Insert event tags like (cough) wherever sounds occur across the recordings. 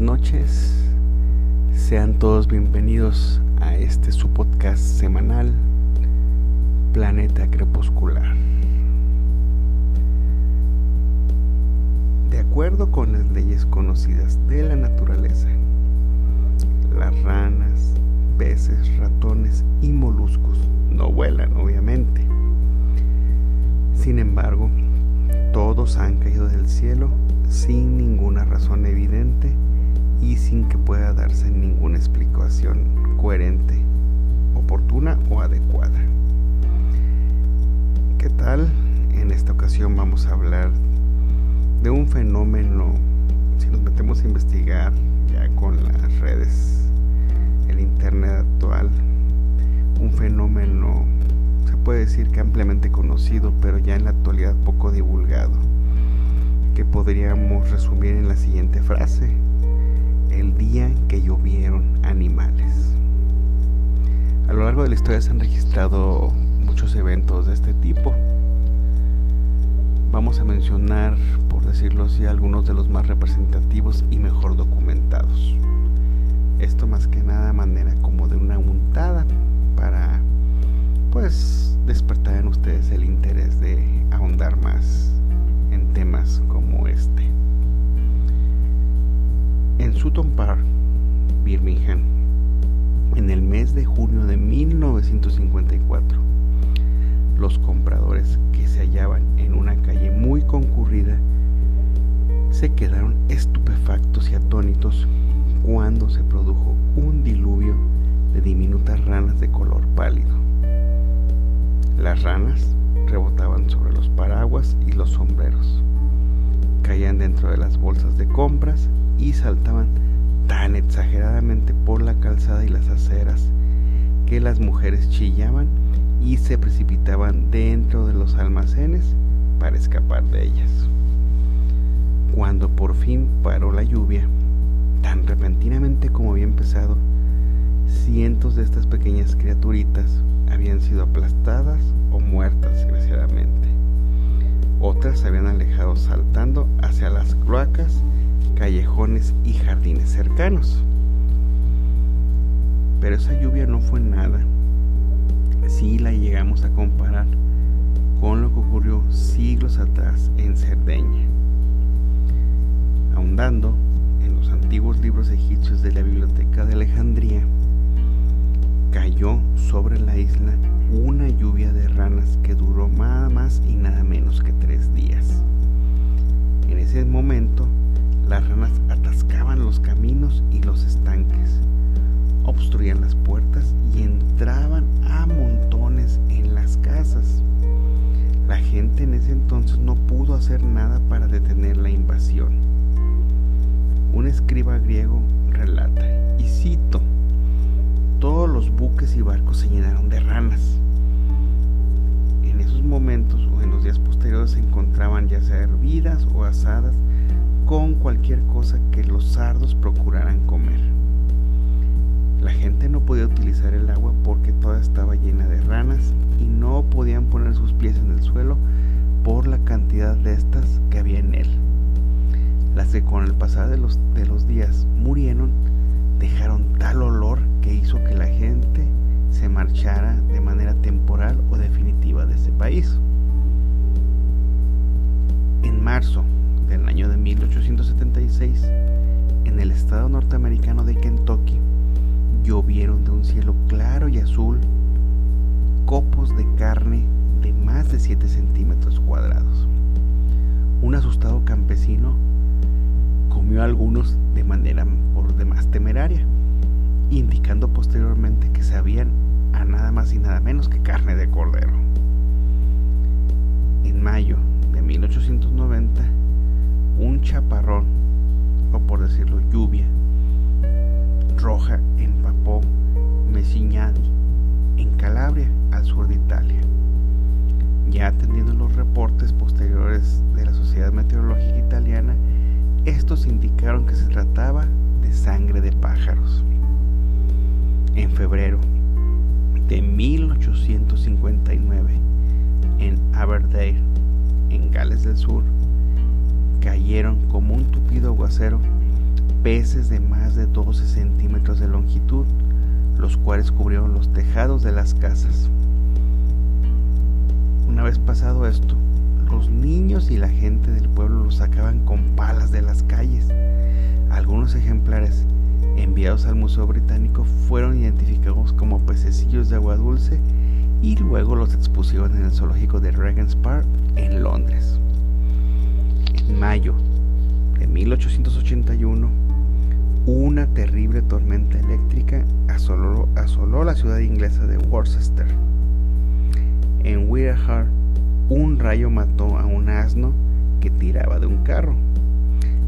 noches. Sean todos bienvenidos a este su podcast semanal, Planeta Crepuscular. De acuerdo con las leyes conocidas de la naturaleza, las ranas, peces, ratones y moluscos no vuelan, obviamente. Sin embargo, han caído del cielo sin ninguna razón evidente y sin que pueda darse ninguna explicación coherente, oportuna o adecuada. ¿Qué tal? En esta ocasión vamos a hablar de un fenómeno, si nos metemos a investigar ya con las redes, el Internet actual, un fenómeno puede decir que ampliamente conocido, pero ya en la actualidad poco divulgado que podríamos resumir en la siguiente frase. El día que llovieron animales. A lo largo de la historia se han registrado muchos eventos de este tipo. Vamos a mencionar, por decirlo así, algunos de los más representativos y mejor documentados. Esto más que nada manera como de una untada para pues el interés de ahondar más en temas como este. En Sutton Park, Birmingham, en el mes de junio de 1954, los compradores que se hallaban en una calle muy concurrida se quedaron estupefactos y atónitos cuando se produjo un diluvio de diminutas ranas de color pálido. Ranas rebotaban sobre los paraguas y los sombreros. Caían dentro de las bolsas de compras y saltaban tan exageradamente por la calzada y las aceras que las mujeres chillaban y se precipitaban dentro de los almacenes para escapar de ellas. Cuando por fin paró la lluvia, tan repentinamente como había empezado, cientos de estas pequeñas criaturitas habían sido aplastadas o muertas desgraciadamente. Otras se habían alejado saltando hacia las cloacas, callejones y jardines cercanos. Pero esa lluvia no fue nada si la llegamos a comparar con lo que ocurrió siglos atrás en Cerdeña. Ahondando en los antiguos libros egipcios de la Biblioteca de Alejandría, cayó sobre la isla una lluvia de ranas que duró nada más y nada menos que tres días. En ese momento, las ranas atascaban los caminos y los estanques, obstruían las puertas y entraban a montones en las casas. La gente en ese entonces no pudo hacer nada para detener la invasión. Un escriba griego relata, y cito, todos los buques y barcos se llenaron de ranas. En esos momentos o en los días posteriores se encontraban ya sea hervidas o asadas con cualquier cosa que los sardos procuraran comer. La gente no podía utilizar el agua porque toda estaba llena de ranas y no podían poner sus pies en el suelo por la cantidad de estas que había en él. Las que con el pasar de los, de los días murieron dejaron tal olor que hizo que la gente se marchara de manera temporal o definitiva de ese país. En marzo del año de 1876, en el estado norteamericano de Kentucky, llovieron de un cielo claro y azul copos de carne de más de 7 centímetros cuadrados. Un asustado campesino algunos de manera por demás temeraria, indicando posteriormente que sabían a nada más y nada menos que carne de cordero. En mayo de 1890, un chaparrón, o por decirlo lluvia, roja empapó Messignani en Calabria, al sur de Italia. Ya atendiendo los reportes posteriores de la Sociedad Meteorológica Italiana, estos indicaron que se trataba de sangre de pájaros. En febrero de 1859, en Aberdare, en Gales del Sur, cayeron como un tupido aguacero peces de más de 12 centímetros de longitud, los cuales cubrieron los tejados de las casas. Una vez pasado esto, los niños y la gente del pueblo los sacaban con palas de las calles. Algunos ejemplares enviados al Museo Británico fueron identificados como pececillos de agua dulce y luego los expusieron en el zoológico de Regent's Park en Londres. En mayo de 1881, una terrible tormenta eléctrica asoló, asoló la ciudad inglesa de Worcester. En Weirhard, un rayo mató a un asno que tiraba de un carro.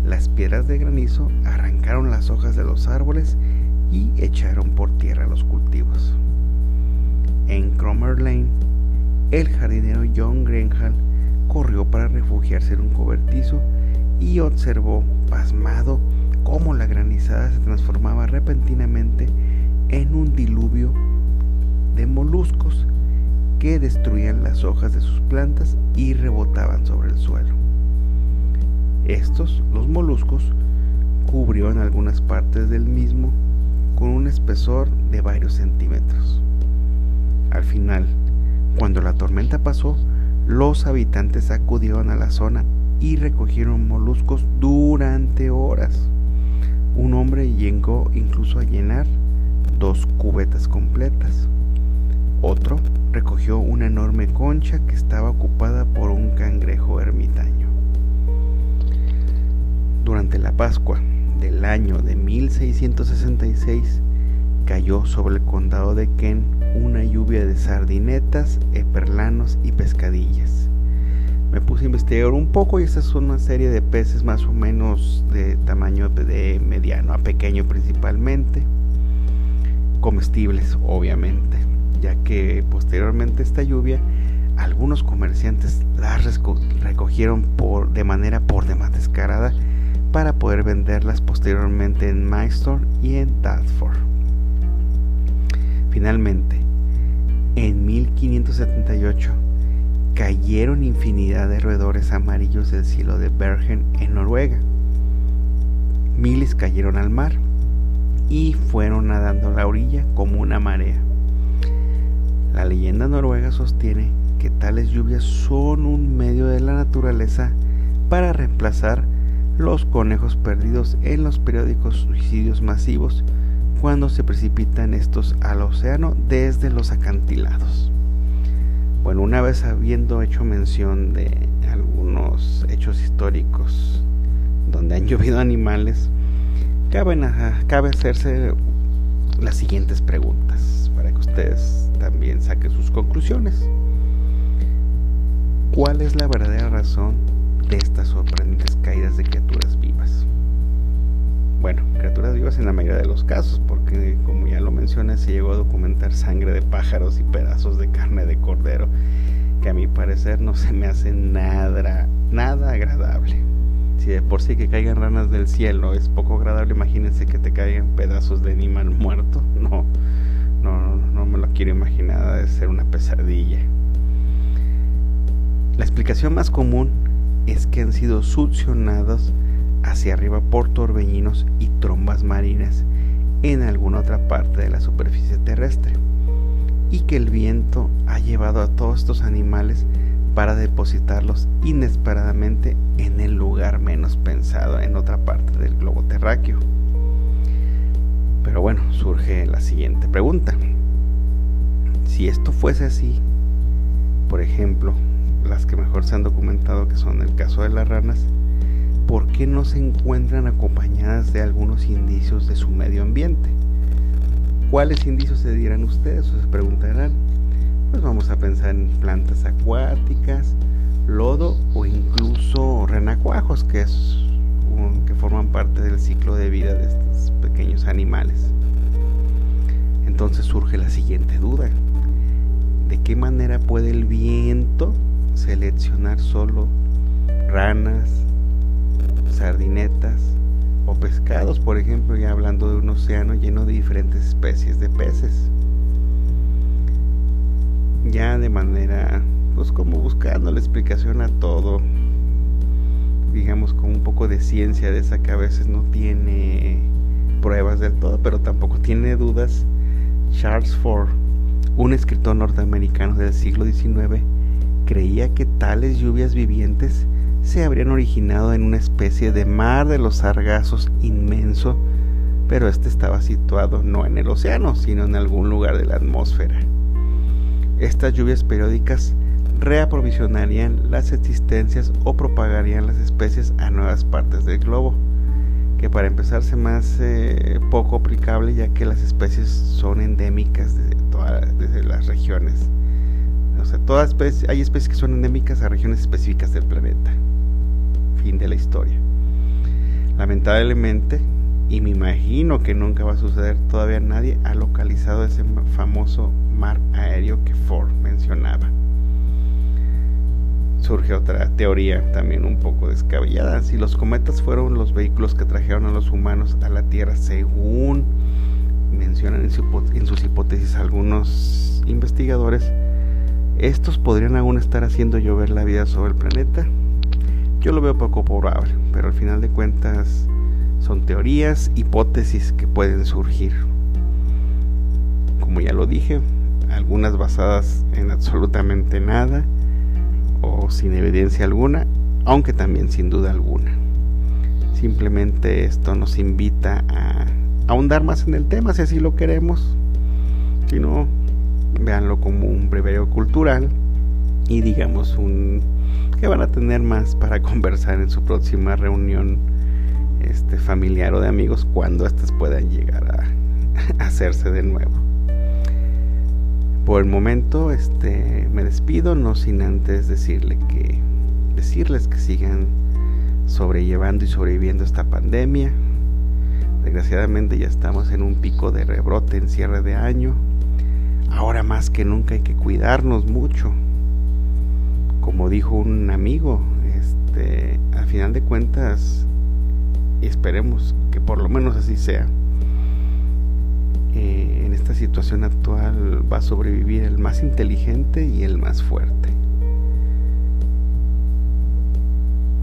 Las piedras de granizo arrancaron las hojas de los árboles y echaron por tierra los cultivos. En Cromer Lane, el jardinero John Greenhall corrió para refugiarse en un cobertizo y observó, pasmado, cómo la granizada se transformaba repentinamente en un diluvio de moluscos que destruían las hojas de sus plantas y rebotaban sobre el suelo. Estos, los moluscos, cubrió en algunas partes del mismo con un espesor de varios centímetros. Al final, cuando la tormenta pasó, los habitantes acudieron a la zona y recogieron moluscos durante horas. Un hombre llegó incluso a llenar dos cubetas completas. Otro recogió una enorme concha que estaba ocupada por un cangrejo ermitaño. Durante la Pascua del año de 1666 cayó sobre el condado de Kent una lluvia de sardinetas, eperlanos y pescadillas. Me puse a investigar un poco y esta es una serie de peces más o menos de tamaño de mediano a pequeño principalmente, comestibles obviamente, ya que posteriormente esta lluvia algunos comerciantes las recogieron por, de manera por demás descarada para poder venderlas posteriormente en Mysore y en Dartford. Finalmente, en 1578 cayeron infinidad de roedores amarillos del cielo de Bergen en Noruega. Miles cayeron al mar y fueron nadando a la orilla como una marea. La leyenda noruega sostiene que tales lluvias son un medio de la naturaleza para reemplazar los conejos perdidos en los periódicos suicidios masivos cuando se precipitan estos al océano desde los acantilados. Bueno, una vez habiendo hecho mención de algunos hechos históricos donde han (laughs) llovido animales, cabe, hacerse las siguientes preguntas para que ustedes también saquen sus conclusiones. ¿Cuál es la verdadera razón de estas sorprendentes caídas de criaturas vivas? bueno, criaturas vivas en la mayoría de los casos, porque como ya lo mencioné, se llegó a documentar sangre de pájaros y pedazos de carne de cordero, que a mi parecer no se me hace nada, nada agradable. Si de por sí que caigan ranas del cielo es poco agradable, imagínense que te caigan pedazos de animal muerto. No, no, no me lo quiero imaginar, de ser una pesadilla. La explicación más común es que han sido succionados hacia arriba por torbellinos y trombas marinas en alguna otra parte de la superficie terrestre y que el viento ha llevado a todos estos animales para depositarlos inesperadamente en el lugar menos pensado en otra parte del globo terráqueo. Pero bueno, surge la siguiente pregunta. Si esto fuese así, por ejemplo, las que mejor se han documentado que son el caso de las ranas, ¿por qué no se encuentran acompañadas de algunos indicios de su medio ambiente? ¿Cuáles indicios se dirán ustedes o se preguntarán? Pues vamos a pensar en plantas acuáticas, lodo o incluso renacuajos, que, es que forman parte del ciclo de vida de estos pequeños animales. Entonces surge la siguiente duda. ¿De qué manera puede el viento seleccionar solo ranas, sardinetas o pescados, por ejemplo, ya hablando de un océano lleno de diferentes especies de peces. Ya de manera, pues como buscando la explicación a todo, digamos con un poco de ciencia de esa que a veces no tiene pruebas del todo, pero tampoco tiene dudas, Charles Ford, un escritor norteamericano del siglo XIX, creía que tales lluvias vivientes se habrían originado en una especie de mar de los sargazos inmenso, pero este estaba situado no en el océano, sino en algún lugar de la atmósfera. Estas lluvias periódicas reaprovisionarían las existencias o propagarían las especies a nuevas partes del globo, que para empezar se más poco aplicable ya que las especies son endémicas de todas las regiones. O sea, hay especies que son endémicas a regiones específicas del planeta. Fin de la historia. Lamentablemente, y me imagino que nunca va a suceder, todavía nadie ha localizado ese famoso mar aéreo que Ford mencionaba surge otra teoría también un poco descabellada. Si los cometas fueron los vehículos que trajeron a los humanos a la Tierra, según mencionan en, sus hipótesis algunos investigadores, estos podrían aún estar haciendo llover la vida sobre el planeta. Yo lo veo poco probable, pero al final de cuentas son teorías, hipótesis que pueden surgir. Como ya lo dije, algunas basadas en absolutamente nada o sin evidencia alguna, aunque también sin duda alguna. Simplemente esto nos invita a ahondar más en el tema si así lo queremos. Si no, véanlo como un brevario cultural y digamos un que van a tener más para (laughs) conversar en su próxima reunión este familiar o de amigos cuando éstas puedan llegar a (laughs) hacerse de nuevo. Por el momento, este, me despido, no sin antes decirle que, decirles que sigan sobrellevando y sobreviviendo esta pandemia. Desgraciadamente ya estamos en un pico de rebrote en cierre de año. Ahora más que nunca hay que cuidarnos mucho. Como dijo un amigo, este, al final de cuentas, esperemos que por lo menos así sea eh, esta situación actual va a sobrevivir el más inteligente y el más fuerte.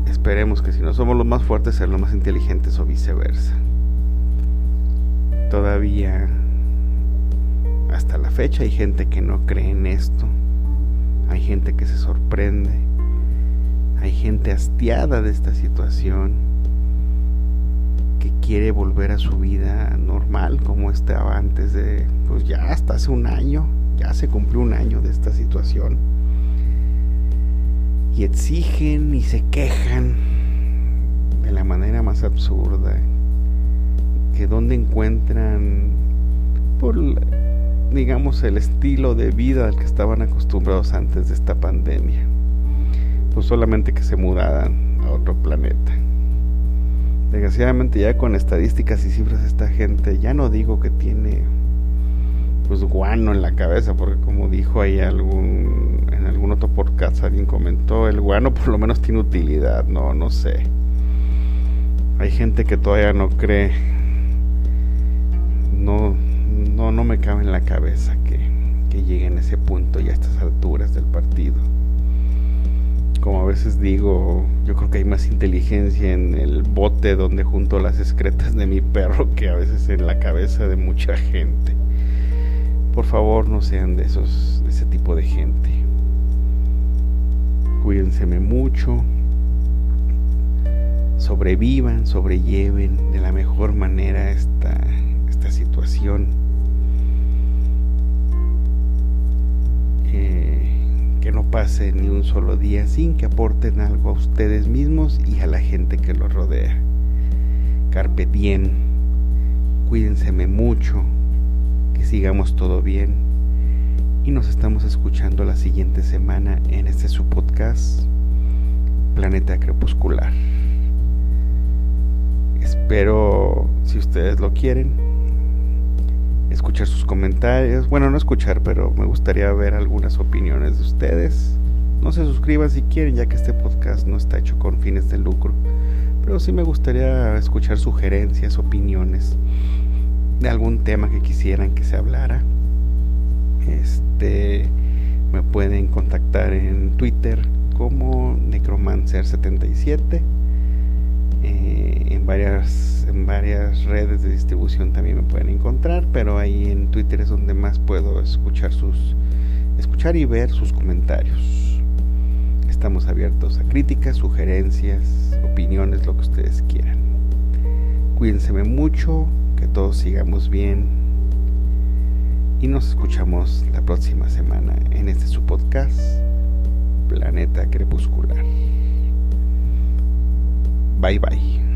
Esperemos que si no somos los más fuertes, ser los más inteligentes o viceversa. Todavía, hasta la fecha, hay gente que no cree en esto. Hay gente que se sorprende. Hay gente hastiada de esta situación quiere volver a su vida normal como estaba antes de, pues ya hasta hace un año, ya se cumplió un año de esta situación. Y exigen y se quejan de la manera más absurda, que donde encuentran, por digamos, el estilo de vida al que estaban acostumbrados antes de esta pandemia. Pues solamente que se mudaran a otro planeta. Desgraciadamente ya con estadísticas y cifras esta gente, ya no digo que tiene pues guano en la cabeza, porque como dijo ahí algún en algún otro podcast alguien comentó, el guano por lo menos tiene utilidad, no no sé. Hay gente que todavía no cree no no no me cabe en la cabeza que que lleguen a ese punto y a estas veces digo, yo creo que hay más inteligencia en el bote donde junto las excretas de mi perro que a veces en la cabeza de mucha gente. Por favor, no sean de esos de ese tipo de gente. Cuídenseme mucho. Sobrevivan, sobrelleven de la mejor manera esta esta situación. Pase ni un solo día sin que aporten algo a ustedes mismos y a la gente que los rodea. Carpe diem, cuídenseme mucho, que sigamos todo bien y nos estamos escuchando la siguiente semana en este su podcast Planeta Crepuscular. Espero, si ustedes lo quieren, escuchar sus comentarios. Bueno, no escuchar, pero me gustaría ver algunas opiniones de ustedes. No se suscriban si quieren, ya que este podcast no está hecho con fines de lucro. Pero sí me gustaría escuchar sugerencias, opiniones de algún tema que quisieran que se hablara. Este me pueden contactar en Twitter como Necromancer77 Eh, en, varias, en varias redes de distribución también me pueden encontrar, pero ahí en Twitter es donde más puedo escuchar sus escuchar y ver sus comentarios. Estamos abiertos a críticas, sugerencias, opiniones, lo que ustedes quieran. Cuídense mucho, que todos sigamos bien y nos escuchamos la próxima semana en este su podcast Planeta Crepuscular. Bye bye.